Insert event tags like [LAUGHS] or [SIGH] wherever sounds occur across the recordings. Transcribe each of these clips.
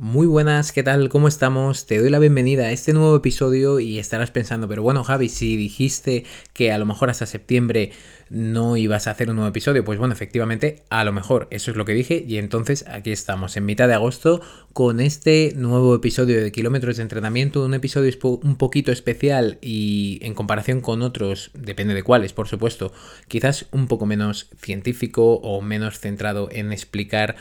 Muy buenas, ¿qué tal? ¿Cómo estamos? Te doy la bienvenida a este nuevo episodio y estarás pensando, pero bueno Javi, si dijiste que a lo mejor hasta septiembre no ibas a hacer un nuevo episodio, pues bueno, efectivamente, a lo mejor eso es lo que dije y entonces aquí estamos en mitad de agosto con este nuevo episodio de kilómetros de entrenamiento, un episodio un poquito especial y en comparación con otros, depende de cuáles, por supuesto, quizás un poco menos científico o menos centrado en explicar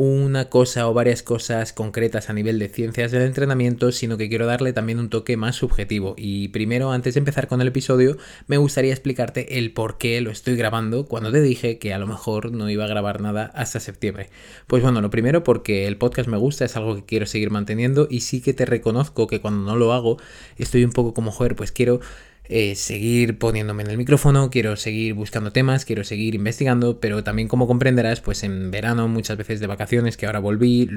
una cosa o varias cosas concretas a nivel de ciencias del entrenamiento, sino que quiero darle también un toque más subjetivo. Y primero, antes de empezar con el episodio, me gustaría explicarte el por qué lo estoy grabando cuando te dije que a lo mejor no iba a grabar nada hasta septiembre. Pues bueno, lo primero porque el podcast me gusta, es algo que quiero seguir manteniendo y sí que te reconozco que cuando no lo hago estoy un poco como, joder, pues quiero eh, seguir poniéndome en el micrófono, quiero seguir buscando temas, quiero seguir investigando, pero también como comprenderás, pues en verano muchas veces de vacaciones, que ahora volví,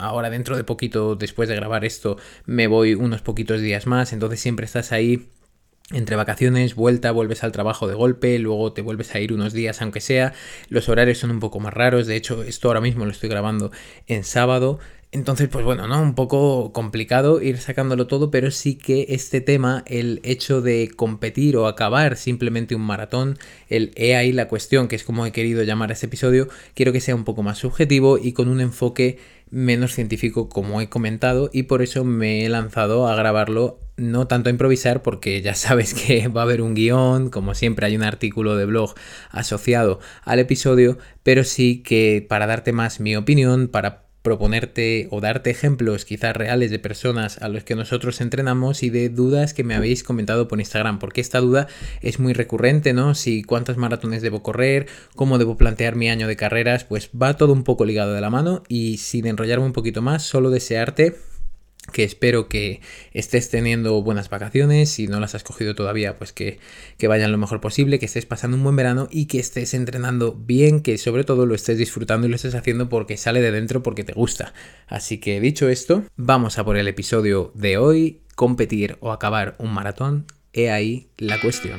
ahora dentro de poquito, después de grabar esto, me voy unos poquitos días más, entonces siempre estás ahí entre vacaciones, vuelta, vuelves al trabajo de golpe, luego te vuelves a ir unos días aunque sea, los horarios son un poco más raros, de hecho esto ahora mismo lo estoy grabando en sábado, entonces, pues bueno, ¿no? Un poco complicado ir sacándolo todo, pero sí que este tema, el hecho de competir o acabar simplemente un maratón, el he ahí la cuestión, que es como he querido llamar a este episodio, quiero que sea un poco más subjetivo y con un enfoque menos científico como he comentado y por eso me he lanzado a grabarlo no tanto a improvisar porque ya [LAUGHS] sabes que va a haber un guion, como siempre hay un artículo de blog asociado al episodio, pero sí que para darte más mi opinión, para proponerte o darte ejemplos quizás reales de personas a los que nosotros entrenamos y de dudas que me habéis comentado por Instagram, porque esta duda es muy recurrente, ¿no? Si cuántas maratones debo correr, cómo debo plantear mi año de carreras, pues va todo un poco ligado de la mano y sin enrollarme un poquito más, solo desearte que espero que estés teniendo buenas vacaciones, si no las has cogido todavía, pues que, que, vayan lo mejor posible, que estés pasando un buen verano y que estés entrenando bien, que sobre todo lo estés disfrutando y lo estés haciendo porque sale de dentro, porque te gusta. Así que dicho esto, vamos a por el episodio de hoy, competir o acabar un maratón, he ahí la cuestión.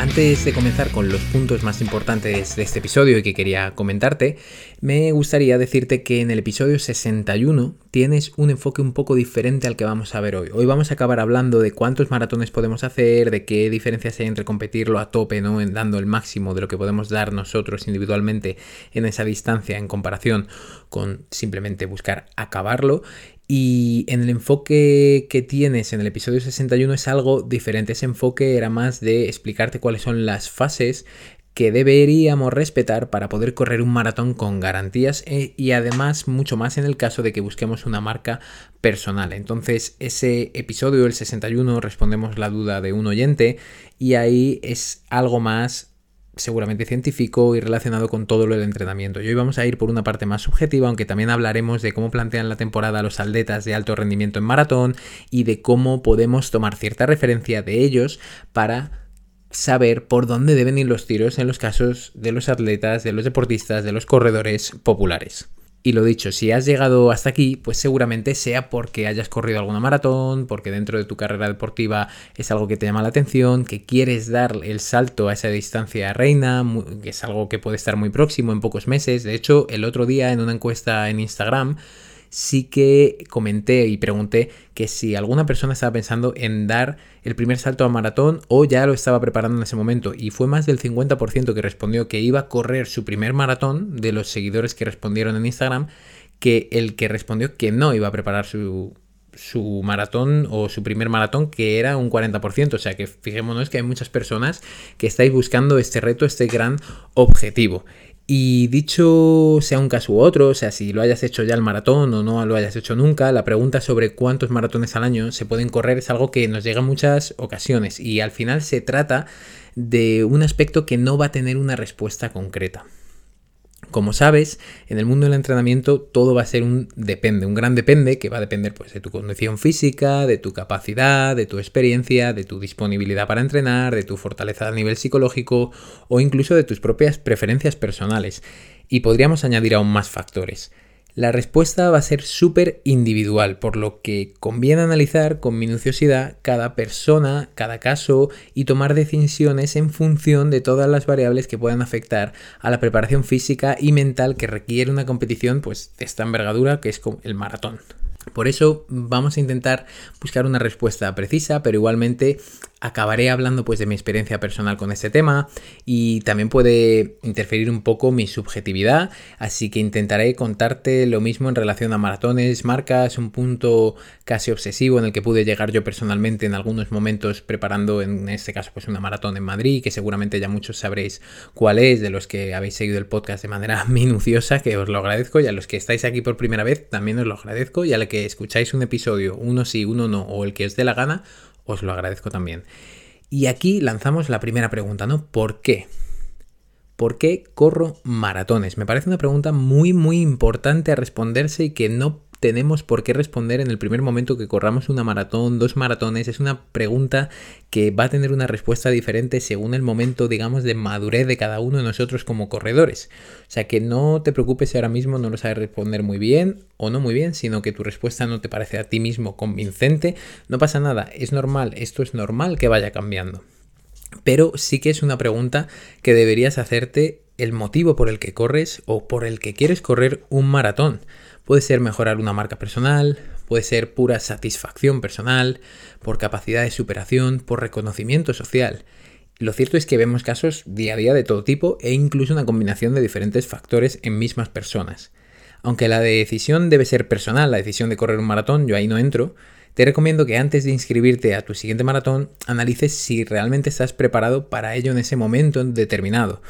Antes de comenzar con los puntos más importantes de este episodio y que quería comentarte, me gustaría decirte que en el episodio 61 tienes un enfoque un poco diferente al que vamos a ver hoy. Hoy vamos a acabar hablando de cuántos maratones podemos hacer, de qué diferencias hay entre competirlo a tope, ¿no? Dando el máximo de lo que podemos dar nosotros individualmente en esa distancia en comparación con simplemente buscar acabarlo y en el enfoque que tienes en el episodio 61 es algo diferente. Ese enfoque era más de explicarte cuáles son las fases que deberíamos respetar para poder correr un maratón con garantías eh, y además mucho más en el caso de que busquemos una marca personal. Entonces ese episodio, el 61, respondemos la duda de un oyente y ahí es algo más seguramente científico y relacionado con todo lo del entrenamiento. Y hoy vamos a ir por una parte más subjetiva, aunque también hablaremos de cómo plantean la temporada los atletas de alto rendimiento en maratón y de cómo podemos tomar cierta referencia de ellos para saber por dónde deben ir los tiros en los casos de los atletas, de los deportistas, de los corredores populares. Y lo dicho, si has llegado hasta aquí, pues seguramente sea porque hayas corrido alguna maratón, porque dentro de tu carrera deportiva es algo que te llama la atención, que quieres dar el salto a esa distancia reina, que es algo que puede estar muy próximo en pocos meses. De hecho, el otro día en una encuesta en Instagram sí que comenté y pregunté que si alguna persona estaba pensando en dar el primer salto a maratón o ya lo estaba preparando en ese momento. Y fue más del 50% que respondió que iba a correr su primer maratón de los seguidores que respondieron en Instagram que el que respondió que no iba a preparar su, su maratón o su primer maratón que era un 40%. O sea que fijémonos que hay muchas personas que estáis buscando este reto, este gran objetivo. Y dicho sea un caso u otro, o sea, si lo hayas hecho ya el maratón o no lo hayas hecho nunca, la pregunta sobre cuántos maratones al año se pueden correr es algo que nos llega en muchas ocasiones y al final se trata de un aspecto que no va a tener una respuesta concreta. Como sabes, en el mundo del entrenamiento todo va a ser un depende, un gran depende que va a depender pues, de tu condición física, de tu capacidad, de tu experiencia, de tu disponibilidad para entrenar, de tu fortaleza a nivel psicológico o incluso de tus propias preferencias personales. Y podríamos añadir aún más factores. La respuesta va a ser súper individual, por lo que conviene analizar con minuciosidad cada persona, cada caso y tomar decisiones en función de todas las variables que puedan afectar a la preparación física y mental que requiere una competición pues, de esta envergadura que es el maratón. Por eso vamos a intentar buscar una respuesta precisa, pero igualmente acabaré hablando pues de mi experiencia personal con este tema y también puede interferir un poco mi subjetividad, así que intentaré contarte lo mismo en relación a maratones, marcas, un punto casi obsesivo en el que pude llegar yo personalmente en algunos momentos preparando en este caso pues una maratón en Madrid, que seguramente ya muchos sabréis cuál es, de los que habéis seguido el podcast de manera [LAUGHS] minuciosa, que os lo agradezco, y a los que estáis aquí por primera vez también os lo agradezco, y a los que escucháis un episodio, uno sí, uno no, o el que os dé la gana, os lo agradezco también. Y aquí lanzamos la primera pregunta, ¿no? ¿Por qué? ¿Por qué corro maratones? Me parece una pregunta muy, muy importante a responderse y que no tenemos por qué responder en el primer momento que corramos una maratón, dos maratones. Es una pregunta que va a tener una respuesta diferente según el momento, digamos, de madurez de cada uno de nosotros como corredores. O sea que no te preocupes si ahora mismo no lo sabes responder muy bien o no muy bien, sino que tu respuesta no te parece a ti mismo convincente. No pasa nada, es normal, esto es normal que vaya cambiando. Pero sí que es una pregunta que deberías hacerte el motivo por el que corres o por el que quieres correr un maratón. Puede ser mejorar una marca personal, puede ser pura satisfacción personal, por capacidad de superación, por reconocimiento social. Lo cierto es que vemos casos día a día de todo tipo e incluso una combinación de diferentes factores en mismas personas. Aunque la decisión debe ser personal, la decisión de correr un maratón, yo ahí no entro, te recomiendo que antes de inscribirte a tu siguiente maratón analices si realmente estás preparado para ello en ese momento determinado,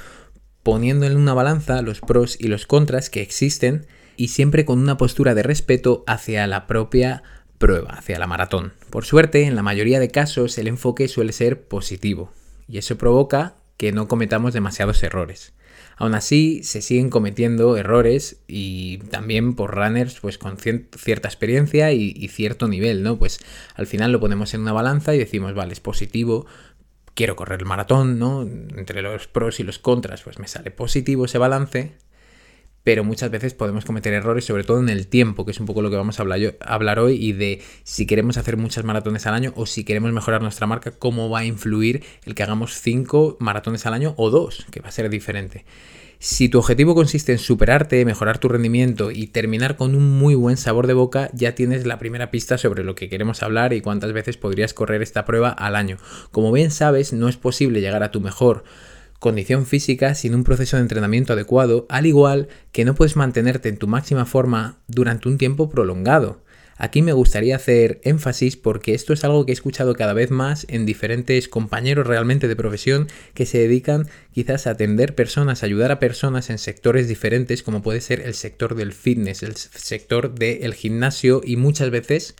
poniendo en una balanza los pros y los contras que existen y siempre con una postura de respeto hacia la propia prueba, hacia la maratón. Por suerte, en la mayoría de casos el enfoque suele ser positivo y eso provoca que no cometamos demasiados errores. Aún así, se siguen cometiendo errores y también por runners pues con cierta experiencia y, cierto nivel, ¿no? Pues al final lo ponemos en una balanza y decimos, vale, es positivo, quiero correr el maratón, ¿no? Entre los pros y los contras, pues me sale positivo ese balance, pero muchas veces podemos cometer errores, sobre todo en el tiempo, que es un poco lo que vamos a hablar, hoy, y de si queremos hacer muchas maratones al año o si queremos mejorar nuestra marca, cómo va a influir el que hagamos cinco maratones al año o dos, que va a ser diferente. Si tu objetivo consiste en superarte, mejorar tu rendimiento y terminar con un muy buen sabor de boca, ya tienes la primera pista sobre lo que queremos hablar y cuántas veces podrías correr esta prueba al año. Como bien sabes, no es posible llegar a tu mejor condición física sin un proceso de entrenamiento adecuado, al igual que no puedes mantenerte en tu máxima forma durante un tiempo prolongado. Aquí me gustaría hacer énfasis porque esto es algo que he escuchado cada vez más en diferentes compañeros realmente de profesión que se dedican quizás a atender personas, ayudar a personas en sectores diferentes como puede ser el sector del fitness, el sector del gimnasio y muchas veces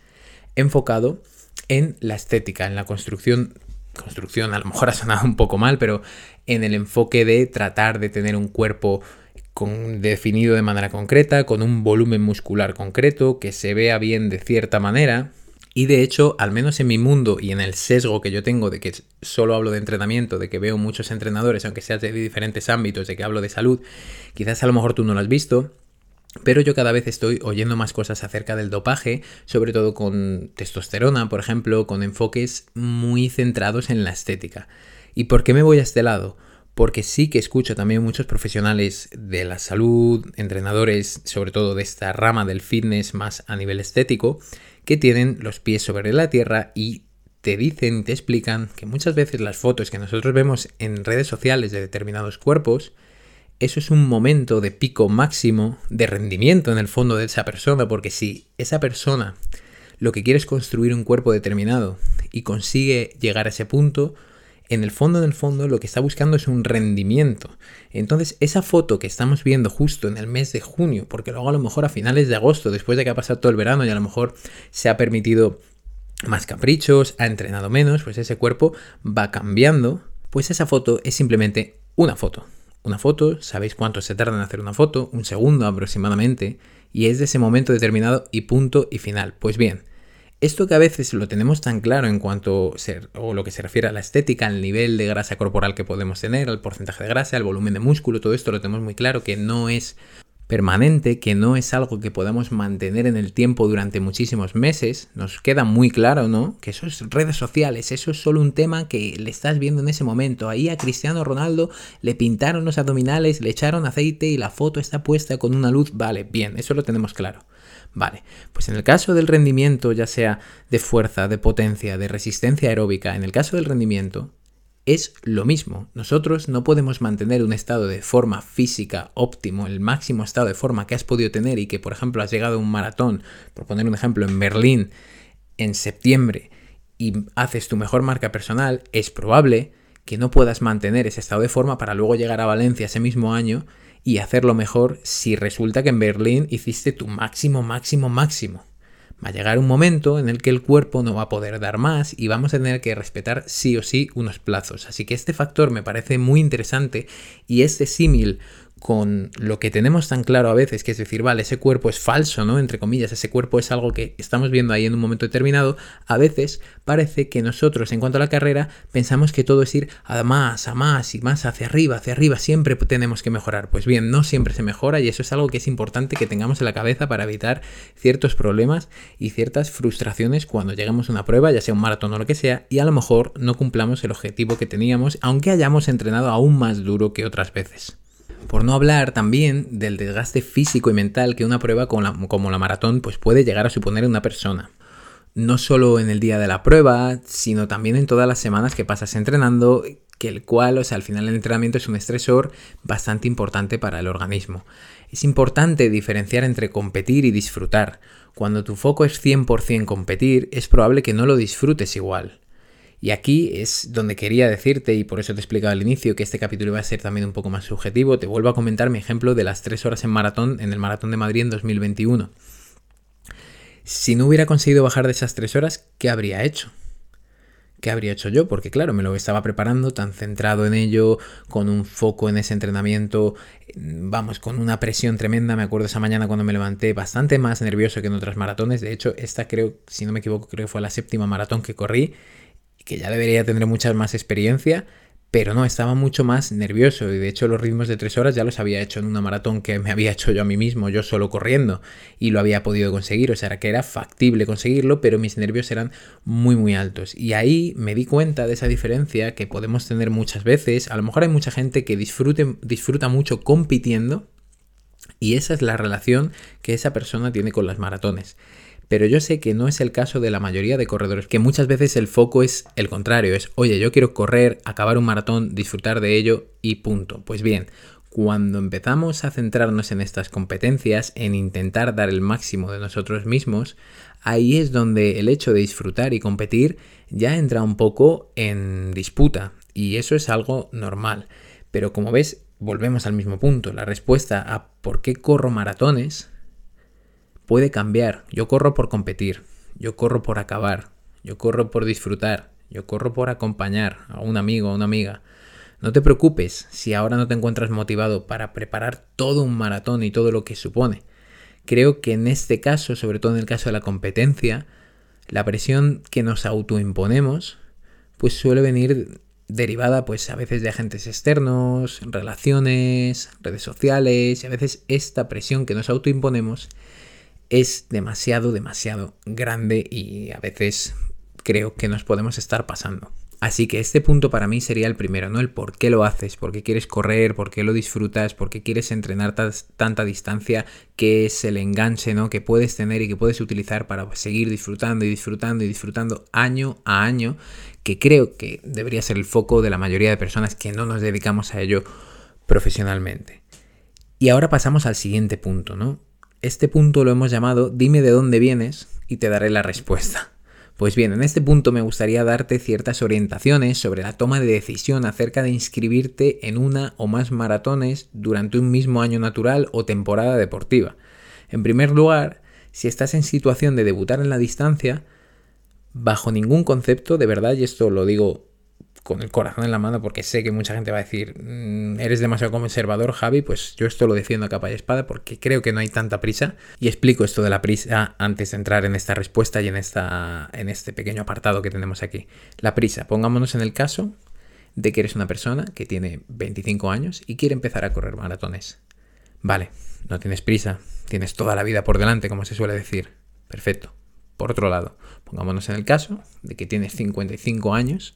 enfocado en la estética, en la construcción construcción, a lo mejor ha sonado un poco mal, pero en el enfoque de tratar de tener un cuerpo con, definido de manera concreta, con un volumen muscular concreto, que se vea bien de cierta manera. Y de hecho, al menos en mi mundo y en el sesgo que yo tengo de que solo hablo de entrenamiento, de que veo muchos entrenadores, aunque seas de diferentes ámbitos, de que hablo de salud, quizás a lo mejor tú no lo has visto, pero yo cada vez estoy oyendo más cosas acerca del dopaje, sobre todo con testosterona, por ejemplo, con enfoques muy centrados en la estética. ¿Y por qué me voy a este lado? Porque sí que escucho también muchos profesionales de la salud, entrenadores, sobre todo de esta rama del fitness más a nivel estético, que tienen los pies sobre la tierra y te dicen, te explican que muchas veces las fotos que nosotros vemos en redes sociales de determinados cuerpos, eso es un momento de pico máximo de rendimiento en el fondo de esa persona, porque si esa persona lo que quiere es construir un cuerpo determinado y consigue llegar a ese punto, en el fondo del fondo lo que está buscando es un rendimiento. Entonces, esa foto que estamos viendo justo en el mes de junio, porque luego a lo mejor a finales de agosto, después de que ha pasado todo el verano y a lo mejor se ha permitido más caprichos, ha entrenado menos, pues ese cuerpo va cambiando, pues esa foto es simplemente una foto una foto, sabéis cuánto se tarda en hacer una foto, un segundo aproximadamente, y es de ese momento determinado y punto y final. Pues bien, esto que a veces lo tenemos tan claro en cuanto o lo que se refiere a la estética, al nivel de grasa corporal que podemos tener, al porcentaje de grasa, al volumen de músculo, todo esto lo tenemos muy claro que no es permanente, que no es algo que podamos mantener en el tiempo durante muchísimos meses, nos queda muy claro, ¿no? Que eso es redes sociales, eso es solo un tema que le estás viendo en ese momento. Ahí a Cristiano Ronaldo le pintaron los abdominales, le echaron aceite y la foto está puesta con una luz, vale, bien, eso lo tenemos claro. Vale, pues en el caso del rendimiento, ya sea de fuerza, de potencia, de resistencia aeróbica, en el caso del rendimiento, es lo mismo. Nosotros no podemos mantener un estado de forma física óptimo, el máximo estado de forma que has podido tener y que, por ejemplo, has llegado a un maratón, por poner un ejemplo, en Berlín en septiembre y haces tu mejor marca personal, es probable que no puedas mantener ese estado de forma para luego llegar a Valencia ese mismo año y hacerlo mejor si resulta que en Berlín hiciste tu máximo, máximo, máximo. Va a llegar un momento en el que el cuerpo no va a poder dar más y vamos a tener que respetar sí o sí unos plazos. Así que este factor me parece muy interesante y este símil con lo que tenemos tan claro a veces, que es decir, vale, ese cuerpo es falso, ¿no? Entre comillas, ese cuerpo es algo que estamos viendo ahí en un momento determinado, a veces parece que nosotros, en cuanto a la carrera, pensamos que todo es ir a más, a más y más hacia arriba, hacia arriba, siempre tenemos que mejorar. Pues bien, no siempre se mejora y eso es algo que es importante que tengamos en la cabeza para evitar ciertos problemas y ciertas frustraciones cuando llegamos a una prueba, ya sea un maratón o lo que sea, y a lo mejor no cumplamos el objetivo que teníamos, aunque hayamos entrenado aún más duro que otras veces. Por no hablar también del desgaste físico y mental que una prueba como la, maratón pues puede llegar a suponer en una persona. No solo en el día de la prueba, sino también en todas las semanas que pasas entrenando, que el cual, o sea, al final el entrenamiento es un estresor bastante importante para el organismo. Es importante diferenciar entre competir y disfrutar. Cuando tu foco es 100% competir, es probable que no lo disfrutes igual. Y aquí es donde quería decirte, y por eso te he explicado al inicio, que este capítulo iba a ser también un poco más subjetivo. Te vuelvo a comentar mi ejemplo de las 3 horas en maratón en el Maratón de Madrid en 2021. Si no hubiera conseguido bajar de esas 3 horas, ¿qué habría hecho? ¿Qué habría hecho yo? Porque claro, me lo estaba preparando tan centrado en ello, con un foco en ese entrenamiento, vamos, con una presión tremenda. Me acuerdo esa mañana cuando me levanté bastante más nervioso que en otras maratones. De hecho, esta creo, si no me equivoco, creo que fue la séptima maratón que corrí que ya debería tener mucha más experiencia, pero no, estaba mucho más nervioso y de hecho los ritmos de tres horas ya los había hecho en una maratón que me había hecho yo a mí mismo, yo solo corriendo y lo había podido conseguir, o sea, que era factible conseguirlo, pero mis nervios eran muy muy altos. Y ahí me di cuenta de esa diferencia que podemos tener muchas veces, a lo mejor hay mucha gente que disfrute, disfruta mucho compitiendo y esa es la relación que esa persona tiene con las maratones pero yo sé que no es el caso de la mayoría de corredores, que muchas veces el foco es el contrario, es, oye, yo quiero correr, acabar un maratón, disfrutar de ello y punto. Pues bien, cuando empezamos a centrarnos en estas competencias, en intentar dar el máximo de nosotros mismos, ahí es donde el hecho de disfrutar y competir ya entra un poco en disputa, y eso es algo normal. Pero como ves, volvemos al mismo punto. La respuesta a por qué corro maratones puede cambiar. Yo corro por competir, yo corro por acabar, yo corro por disfrutar, yo corro por acompañar a un amigo, a una amiga. No te preocupes si ahora no te encuentras motivado para preparar todo un maratón y todo lo que supone. Creo que en este caso, sobre todo en el caso de la competencia, la presión que nos autoimponemos pues suele venir derivada pues a veces de agentes externos, relaciones, redes sociales y a veces esta presión que nos autoimponemos es demasiado, demasiado grande y a veces creo que nos podemos estar pasando. Así que este punto para mí sería el primero, ¿no? El por qué lo haces, por qué quieres correr, por qué lo disfrutas, por qué quieres entrenar tanta distancia, qué es el enganche, ¿no? Que puedes tener y que puedes utilizar para seguir disfrutando y disfrutando y disfrutando año a año, que creo que debería ser el foco de la mayoría de personas que no nos dedicamos a ello profesionalmente. Y ahora pasamos al siguiente punto, ¿no? Este punto lo hemos llamado Dime de dónde vienes y te daré la respuesta. Pues bien, en este punto me gustaría darte ciertas orientaciones sobre la toma de decisión acerca de inscribirte en una o más maratones durante un mismo año natural o temporada deportiva. En primer lugar, si estás en situación de debutar en la distancia, bajo ningún concepto, de verdad, y esto lo digo con el corazón en la mano porque sé que mucha gente va a decir, mm, eres demasiado conservador, Javi, pues yo esto lo defiendo a capa y espada porque creo que no hay tanta prisa. Y explico esto de la prisa antes de entrar en esta respuesta y en, esta, en este pequeño apartado que tenemos aquí. La prisa, pongámonos en el caso de que eres una persona que tiene 25 años y quiere empezar a correr maratones. Vale, no tienes prisa, tienes toda la vida por delante, como se suele decir. Perfecto. Por otro lado, pongámonos en el caso de que tienes 55 años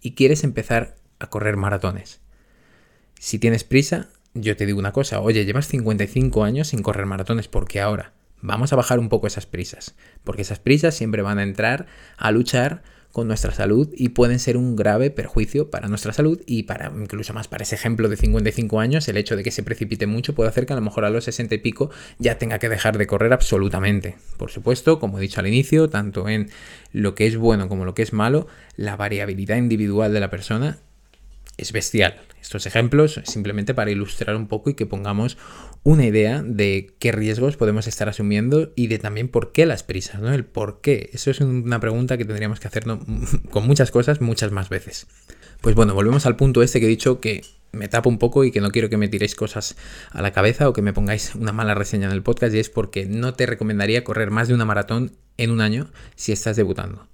y quieres empezar a correr maratones. Si tienes prisa, yo te digo una cosa, oye, llevas 55 años sin correr maratones, porque ahora vamos a bajar un poco esas prisas, porque esas prisas siempre van a entrar a luchar con nuestra salud y pueden ser un grave perjuicio para nuestra salud y para incluso más para ese ejemplo de 55 años, el hecho de que se precipite mucho puede hacer que a lo mejor a los 60 y pico ya tenga que dejar de correr absolutamente. Por supuesto, como he dicho al inicio, tanto en lo que es bueno como lo que es malo, la variabilidad individual de la persona es bestial. Estos ejemplos simplemente para ilustrar un poco y que pongamos una idea de qué riesgos podemos estar asumiendo y de también por qué las prisas, ¿no? El por qué. Eso es una pregunta que tendríamos que hacernos [LAUGHS] con muchas cosas muchas más veces. Pues bueno, volvemos al punto este que he dicho que me tapo un poco y que no quiero que me tiréis cosas a la cabeza o que me pongáis una mala reseña en el podcast y es porque no te recomendaría correr más de una maratón en un año si estás debutando.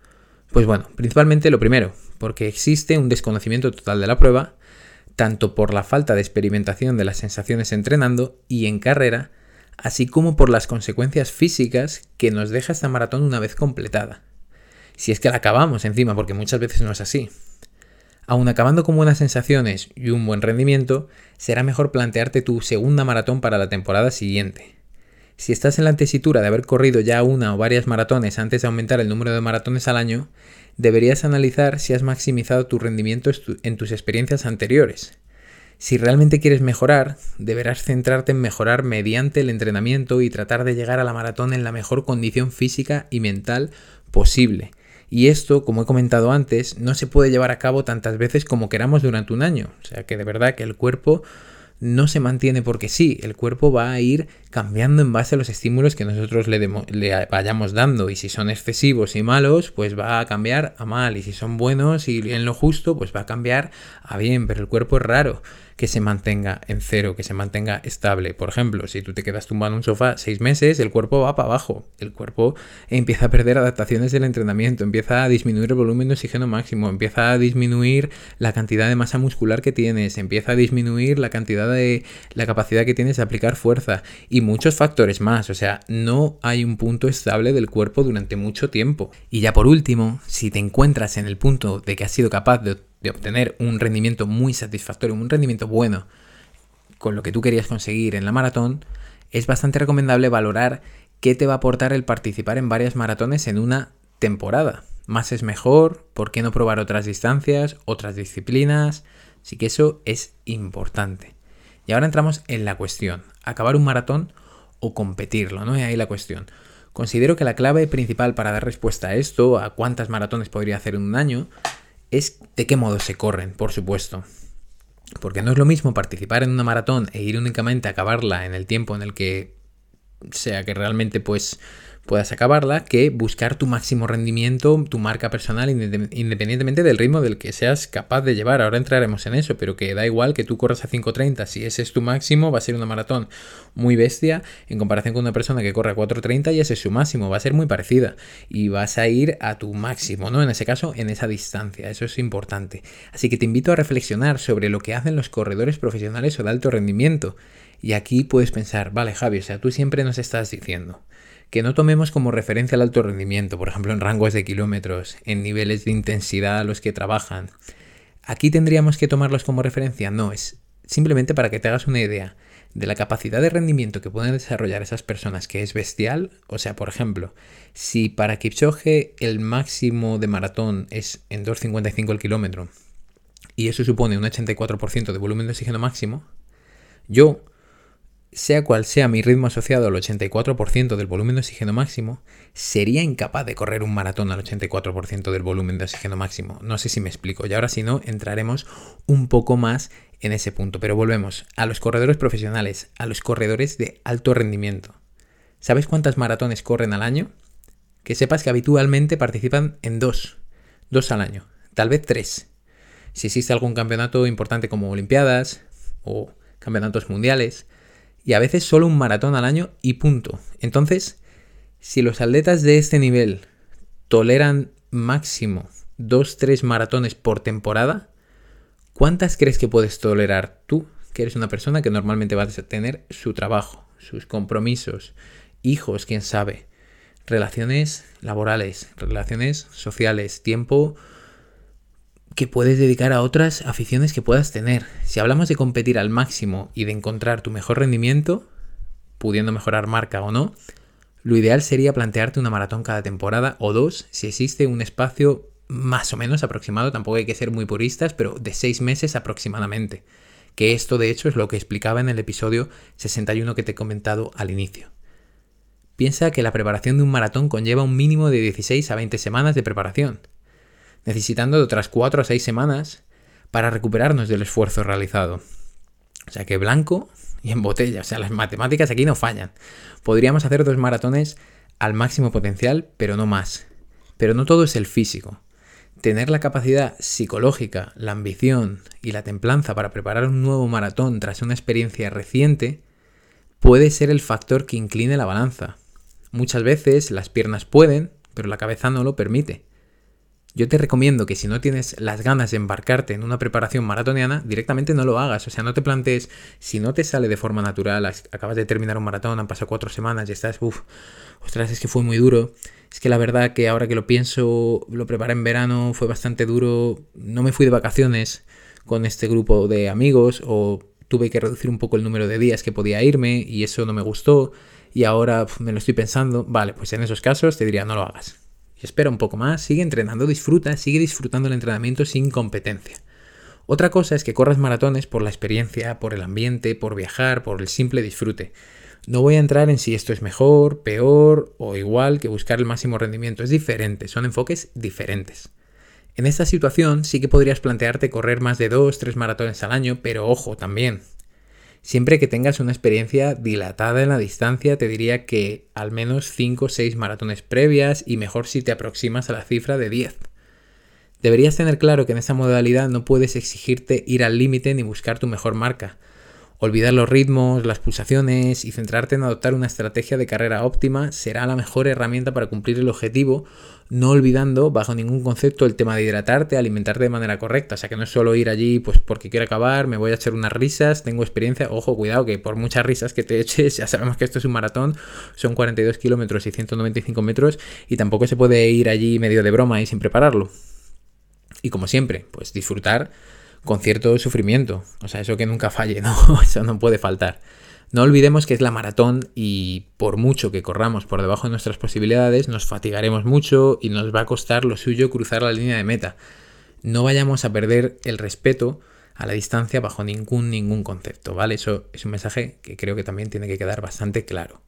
Pues bueno, principalmente lo primero, porque existe un desconocimiento total de la prueba, tanto por la falta de experimentación de las sensaciones entrenando y en carrera, así como por las consecuencias físicas que nos deja esta maratón una vez completada. Si es que la acabamos encima, porque muchas veces no es así. Aun acabando con buenas sensaciones y un buen rendimiento, será mejor plantearte tu segunda maratón para la temporada siguiente. Si estás en la tesitura de haber corrido ya una o varias maratones antes de aumentar el número de maratones al año, deberías analizar si has maximizado tu rendimiento en tus experiencias anteriores. Si realmente quieres mejorar, deberás centrarte en mejorar mediante el entrenamiento y tratar de llegar a la maratón en la mejor condición física y mental posible. Y esto, como he comentado antes, no se puede llevar a cabo tantas veces como queramos durante un año. O sea que de verdad que el cuerpo no se mantiene porque sí, el cuerpo va a ir cambiando en base a los estímulos que nosotros le, le, vayamos dando. Y si son excesivos y malos, pues va a cambiar a mal. Y si son buenos y en lo justo, pues va a cambiar a bien, pero el cuerpo es raro que se mantenga en cero, que se mantenga estable. Por ejemplo, si tú te quedas tumbado en un sofá seis meses, el cuerpo va para abajo. El cuerpo empieza a perder adaptaciones del entrenamiento, empieza a disminuir el volumen de oxígeno máximo, empieza a disminuir la cantidad de masa muscular que tienes, empieza a disminuir la cantidad de la capacidad que tienes de aplicar fuerza y muchos factores más. O sea, no hay un punto estable del cuerpo durante mucho tiempo. Y ya por último, si te encuentras en el punto de que has sido capaz de obtener un rendimiento muy satisfactorio, un rendimiento bueno con lo que tú querías conseguir en la maratón, es bastante recomendable valorar qué te va a aportar el participar en varias maratones en una temporada. Más es mejor, ¿por qué no probar otras distancias, otras disciplinas? Así que eso es importante. Y ahora entramos en la cuestión, acabar un maratón o competirlo, ¿no? Y ahí la cuestión. Considero que la clave principal para dar respuesta a esto, a cuántas maratones podría hacer en un año, es de qué modo se corren, por supuesto. Porque no es lo mismo participar en una maratón e ir únicamente a acabarla en el tiempo en el que sea que realmente pues puedas acabarla que buscar tu máximo rendimiento, tu marca personal, independientemente del ritmo del que seas capaz de llevar. Ahora entraremos en eso, pero que da igual que tú corras a 5.30, si ese es tu máximo, va a ser una maratón muy bestia en comparación con una persona que corre a 4.30 y ese es su máximo, va a ser muy parecida y vas a ir a tu máximo, ¿no? En ese caso, en esa distancia, eso es importante. Así que te invito a reflexionar sobre lo que hacen los corredores profesionales o de alto rendimiento. Y aquí puedes pensar, vale Javi, o sea, tú siempre nos estás diciendo que no tomemos como referencia el alto rendimiento, por ejemplo en rangos de kilómetros, en niveles de intensidad a los que trabajan. Aquí tendríamos que tomarlos como referencia, no, es simplemente para que te hagas una idea de la capacidad de rendimiento que pueden desarrollar esas personas, que es bestial. O sea, por ejemplo, si para Kipchoge el máximo de maratón es en 2.55 el kilómetro y eso supone un 84% de volumen de oxígeno máximo, yo sea cual sea mi ritmo asociado al 84% del volumen de oxígeno máximo, sería incapaz de correr un maratón al 84% del volumen de oxígeno máximo. No sé si me explico. Y ahora si no, entraremos un poco más en ese punto. Pero volvemos a los corredores profesionales, a los corredores de alto rendimiento. ¿Sabes cuántas maratones corren al año? Que sepas que habitualmente participan en dos. Dos al año. Tal vez tres. si existe algún campeonato importante como Olimpiadas o campeonatos mundiales, y a veces solo un maratón al año y punto. Entonces, si los atletas de este nivel toleran máximo 2-3 maratones por temporada, ¿cuántas crees que puedes tolerar tú, que eres una persona que normalmente vas a tener su trabajo, sus compromisos, hijos, quién sabe, relaciones laborales, relaciones sociales, tiempo que puedes dedicar a otras aficiones que puedas tener. Si hablamos de competir al máximo y de encontrar tu mejor rendimiento, pudiendo mejorar marca o no, lo ideal sería plantearte una maratón cada temporada o dos si existe un espacio más o menos aproximado, tampoco hay que ser muy puristas, pero de seis meses aproximadamente. Que esto de hecho es lo que explicaba en el episodio 61 que te he comentado al inicio. Piensa que la preparación de un maratón conlleva un mínimo de 16 a 20 semanas de preparación necesitando de otras 4 a 6 semanas para recuperarnos del esfuerzo realizado. O sea que blanco y en botella, o sea, las matemáticas aquí no fallan. Podríamos hacer dos maratones al máximo potencial, pero no más. Pero no todo es el físico. Tener la capacidad psicológica, la ambición y la templanza para preparar un nuevo maratón tras una experiencia reciente puede ser el factor que incline la balanza. Muchas veces las piernas pueden, pero la cabeza no lo permite. Yo te recomiendo que si no tienes las ganas de embarcarte en una preparación maratoniana, directamente no lo hagas. O sea, no te plantees, si no te sale de forma natural, acabas de terminar un maratón, han pasado cuatro semanas y estás, uff, ostras, es que fue muy duro. Es que la verdad que ahora que lo pienso, lo preparé en verano, fue bastante duro. No me fui de vacaciones con este grupo de amigos o tuve que reducir un poco el número de días que podía irme y eso no me gustó y ahora me lo estoy pensando. Vale, pues en esos casos te diría no lo hagas espera un poco más, sigue entrenando, disfruta, sigue disfrutando el entrenamiento sin competencia. Otra cosa es que corras maratones por la experiencia, por el ambiente, por viajar, por el simple disfrute. No voy a entrar en si esto es mejor, peor o igual que buscar el máximo rendimiento. Es diferente, son enfoques diferentes. En esta situación sí que podrías plantearte correr más de 2, 3 maratones al año, pero ojo también, Siempre que tengas una experiencia dilatada en la distancia, te diría que al menos 5 o 6 maratones previas y mejor si te aproximas a la cifra de 10. Deberías tener claro que en esta modalidad no puedes exigirte ir al límite ni buscar tu mejor marca. Olvidar los ritmos, las pulsaciones y centrarte en adoptar una estrategia de carrera óptima será la mejor herramienta para cumplir el objetivo, no olvidando bajo ningún concepto el tema de hidratarte, alimentarte de manera correcta. O sea que no es solo ir allí pues porque quiero acabar, me voy a echar unas risas, tengo experiencia. Ojo, cuidado que por muchas risas que te [LAUGHS] eches, ya sabemos que esto es un maratón, son 42 kilómetros y 195 metros y tampoco se puede ir allí medio de broma y sin prepararlo. Y como siempre, pues disfrutar con cierto sufrimiento. O sea, eso que nunca falle, ¿no? [LAUGHS] Eso no puede faltar. No olvidemos que es la maratón y por mucho que corramos por debajo de nuestras posibilidades, nos fatigaremos mucho y nos va a costar lo suyo cruzar la línea de meta. No vayamos a perder el respeto a la distancia bajo ningún, ningún concepto, ¿vale? Eso es un mensaje que creo que también tiene que quedar bastante claro.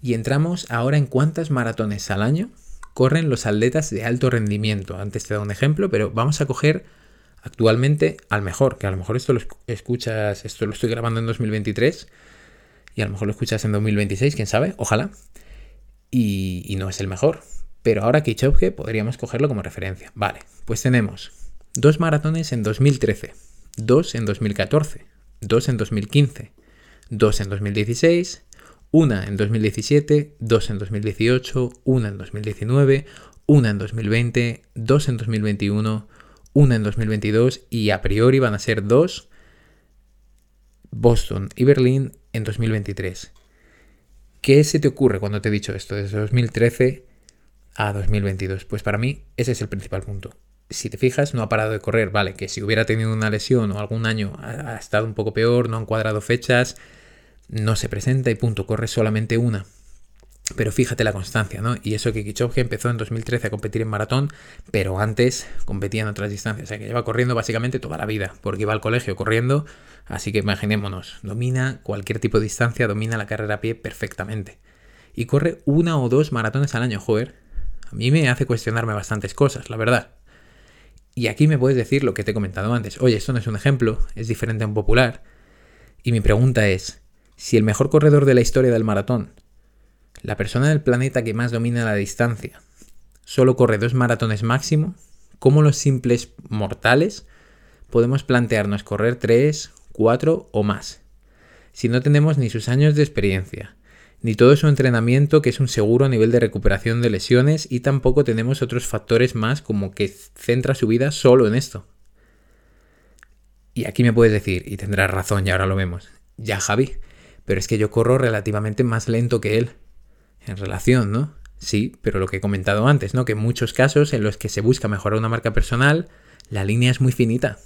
Y entramos ahora en cuántas maratones al año corren los atletas de alto rendimiento. Antes te he dado un ejemplo, pero vamos a coger actualmente al mejor, que a lo mejor esto lo escuchas, esto lo estoy grabando en 2023 y a lo mejor lo escuchas en 2026, quién sabe, ojalá, y, no es el mejor. Pero ahora Kichopke podríamos cogerlo como referencia. Vale, pues tenemos dos maratones en 2013, dos en 2014, dos en 2015, dos en 2016, una en 2017, dos en 2018, una en 2019, una en 2020, dos en 2021, una en 2022 y a priori van a ser dos, Boston y Berlín en 2023. ¿Qué se te ocurre cuando te he dicho esto desde 2013 a 2022? Pues para mí ese es el principal punto. Si te fijas, no ha parado de correr, vale, que si hubiera tenido una lesión o algún año ha, estado un poco peor, no han cuadrado fechas, no se presenta y punto, corre solamente una. Pero fíjate la constancia, ¿no? Y eso que Kichowski empezó en 2013 a competir en maratón, pero antes competía en otras distancias. O sea que lleva corriendo básicamente toda la vida, porque iba al colegio corriendo. Así que imaginémonos, domina cualquier tipo de distancia, domina la carrera a pie perfectamente. Y corre una o dos maratones al año, joder. A mí me hace cuestionarme bastantes cosas, la verdad. Y aquí me puedes decir lo que te he comentado antes. Oye, esto no es un ejemplo, es diferente a un popular. Y mi pregunta es, si el mejor corredor de la historia del maratón la persona del planeta que más domina la distancia solo corre dos maratones máximo, ¿cómo los simples mortales podemos plantearnos correr 3, 4 o más. Si no tenemos ni sus años de experiencia, ni todo su entrenamiento que es un seguro a nivel de recuperación de lesiones y tampoco tenemos otros factores más como que centra su vida solo en esto. Y aquí me puedes decir, y tendrás razón, y ahora lo vemos, ya Javi, pero es que yo corro relativamente más lento que él. En relación, ¿no? Sí, pero lo que he comentado antes, ¿no? Que en muchos casos en los que se busca mejorar una marca personal, la línea es muy finita.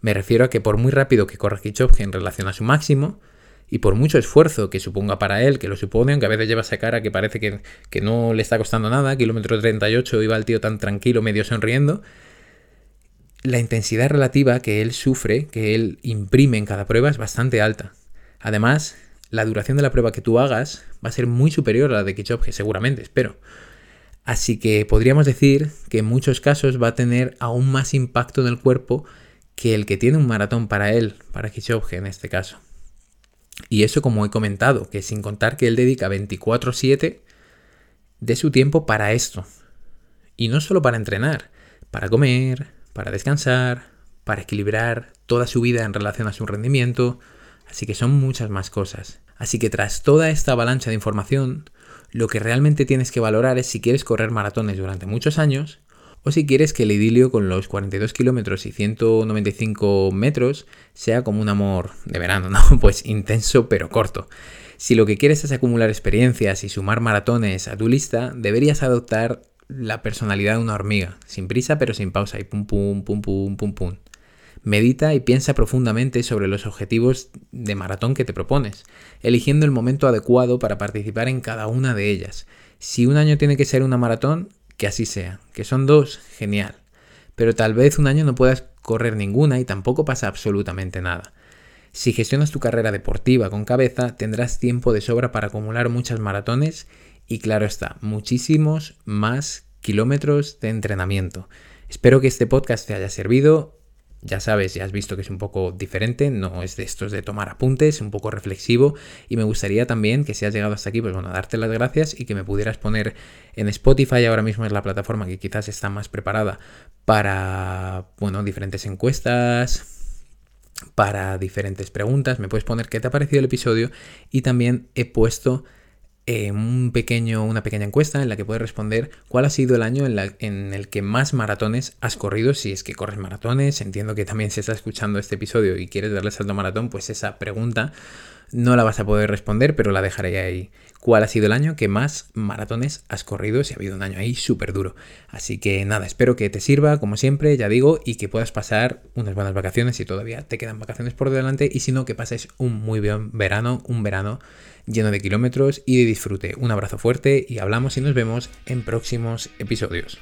Me refiero a que por muy rápido que corra Kichovke en relación a su máximo, y por mucho esfuerzo que suponga para él, que lo supone, aunque a veces lleva esa cara que parece que, que no le está costando nada, kilómetro 38 iba el tío tan tranquilo, medio sonriendo, la intensidad relativa que él sufre, que él imprime en cada prueba es bastante alta. Además, la duración de la prueba que tú hagas va a ser muy superior a la de Kichopke, seguramente, espero. Así que podríamos decir que en muchos casos va a tener aún más impacto en el cuerpo que el que tiene un maratón para él, para Kichopke en este caso. Y eso como he comentado, que sin contar que él dedica 24/7 de su tiempo para esto. Y no solo para entrenar, para comer, para descansar, para equilibrar toda su vida en relación a su rendimiento. Así que son muchas más cosas. Así que tras toda esta avalancha de información, lo que realmente tienes que valorar es si quieres correr maratones durante muchos años o si quieres que el idilio con los 42 kilómetros y 195 metros sea como un amor de verano, ¿no? [LAUGHS] Pues intenso pero corto. Si lo que quieres es acumular experiencias y sumar maratones a tu lista, deberías adoptar la personalidad de una hormiga, sin prisa pero sin pausa y pum pum pum pum pum pum. Medita y piensa profundamente sobre los objetivos de maratón que te propones, eligiendo el momento adecuado para participar en cada una de ellas. Si un año tiene que ser una maratón, que así sea. Que son dos, genial. Pero tal vez un año no puedas correr ninguna y tampoco pasa absolutamente nada. Si gestionas tu carrera deportiva con cabeza, tendrás tiempo de sobra para acumular muchas maratones y claro está, muchísimos más kilómetros de entrenamiento. Espero que este podcast te haya servido ya sabes, ya has visto que es un poco diferente, no es de estos de tomar apuntes, un poco reflexivo y me gustaría también que si has llegado hasta aquí, pues bueno, darte las gracias y que me pudieras poner en Spotify, ahora mismo es la plataforma que quizás está más preparada para, bueno, diferentes encuestas, para diferentes preguntas, me puedes poner qué te ha parecido el episodio y también he puesto un pequeño, una pequeña encuesta en la que puedes responder cuál ha sido el año en, el que más maratones has corrido, si es que corres maratones. Entiendo que también si estás escuchando este episodio y quieres darle salto a maratón, pues esa pregunta no la vas a poder responder, pero la dejaré ahí. ¿Cuál ha sido el año que más maratones has corrido? Si ha habido un año ahí súper duro. Así que nada, espero que te sirva, como siempre, ya digo, y que puedas pasar unas buenas vacaciones si todavía te quedan vacaciones por delante, y si no, que pases un muy buen verano, un verano lleno de kilómetros y de disfrute. Un abrazo fuerte y hablamos y nos vemos en próximos episodios.